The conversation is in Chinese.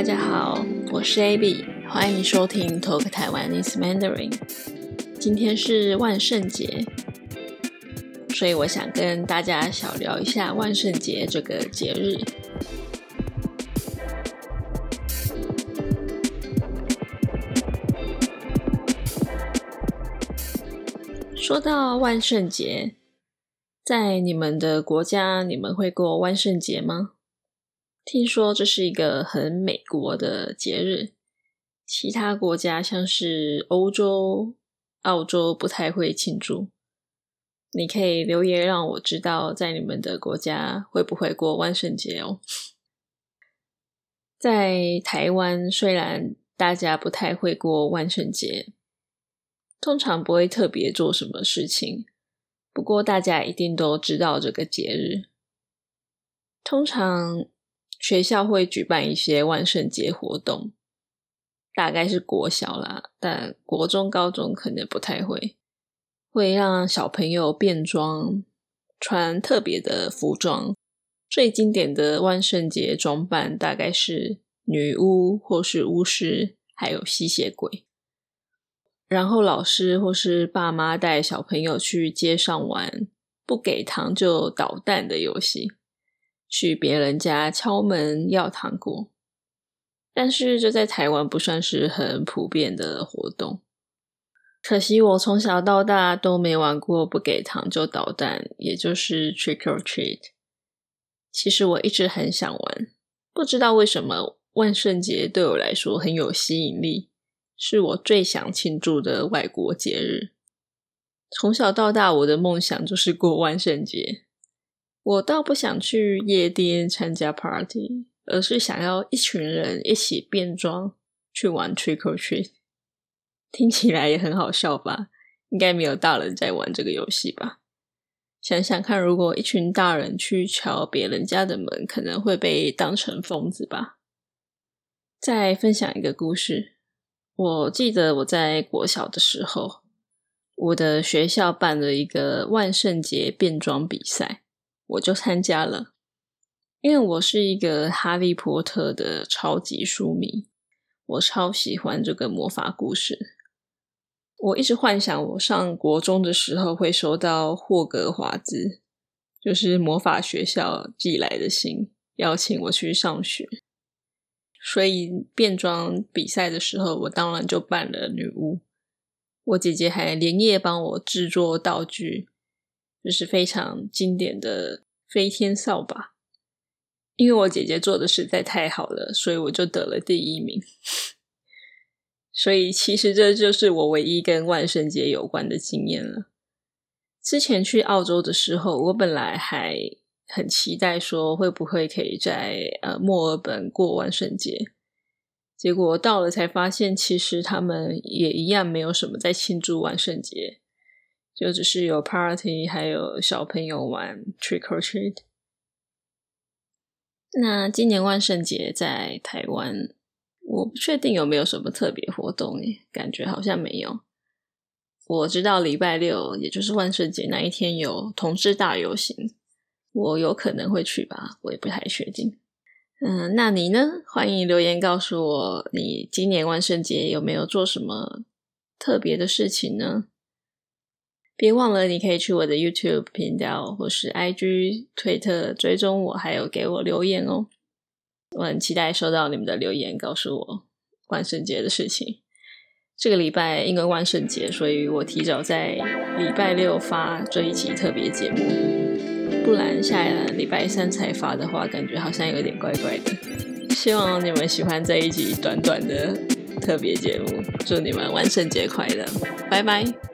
大家好，我是 AB，欢迎收听 Talk Taiwanese Mandarin。今天是万圣节，所以我想跟大家小聊一下万圣节这个节日。说到万圣节，在你们的国家，你们会过万圣节吗？听说这是一个很美国的节日，其他国家像是欧洲、澳洲不太会庆祝。你可以留言让我知道，在你们的国家会不会过万圣节哦。在台湾，虽然大家不太会过万圣节，通常不会特别做什么事情，不过大家一定都知道这个节日。通常。学校会举办一些万圣节活动，大概是国小啦，但国中、高中可能不太会。会让小朋友变装，穿特别的服装。最经典的万圣节装扮大概是女巫或是巫师，还有吸血鬼。然后老师或是爸妈带小朋友去街上玩，不给糖就捣蛋的游戏。去别人家敲门要糖果，但是这在台湾不算是很普遍的活动。可惜我从小到大都没玩过不给糖就捣蛋，也就是 trick or treat。其实我一直很想玩，不知道为什么万圣节对我来说很有吸引力，是我最想庆祝的外国节日。从小到大，我的梦想就是过万圣节。我倒不想去夜店参加 party，而是想要一群人一起变装去玩 trick or treat。听起来也很好笑吧？应该没有大人在玩这个游戏吧？想想看，如果一群大人去敲别人家的门，可能会被当成疯子吧？再分享一个故事，我记得我在国小的时候，我的学校办了一个万圣节变装比赛。我就参加了，因为我是一个哈利波特的超级书迷，我超喜欢这个魔法故事。我一直幻想我上国中的时候会收到霍格华兹，就是魔法学校寄来的信，邀请我去上学。所以变装比赛的时候，我当然就扮了女巫。我姐姐还连夜帮我制作道具。就是非常经典的飞天扫把，因为我姐姐做的实在太好了，所以我就得了第一名。所以其实这就是我唯一跟万圣节有关的经验了。之前去澳洲的时候，我本来还很期待说会不会可以在呃墨尔本过万圣节，结果到了才发现，其实他们也一样没有什么在庆祝万圣节。就只是有 party，还有小朋友玩 trick or treat。那今年万圣节在台湾，我不确定有没有什么特别活动诶，感觉好像没有。我知道礼拜六，也就是万圣节那一天有同志大游行，我有可能会去吧，我也不太确定。嗯，那你呢？欢迎留言告诉我，你今年万圣节有没有做什么特别的事情呢？别忘了，你可以去我的 YouTube 频道或是 IG、推特追踪我，还有给我留言哦。我很期待收到你们的留言，告诉我万圣节的事情。这个礼拜因为万圣节，所以我提早在礼拜六发这一期特别节目，不然下礼拜三才发的话，感觉好像有点怪怪的。希望你们喜欢这一集短短的特别节目，祝你们万圣节快乐，拜拜。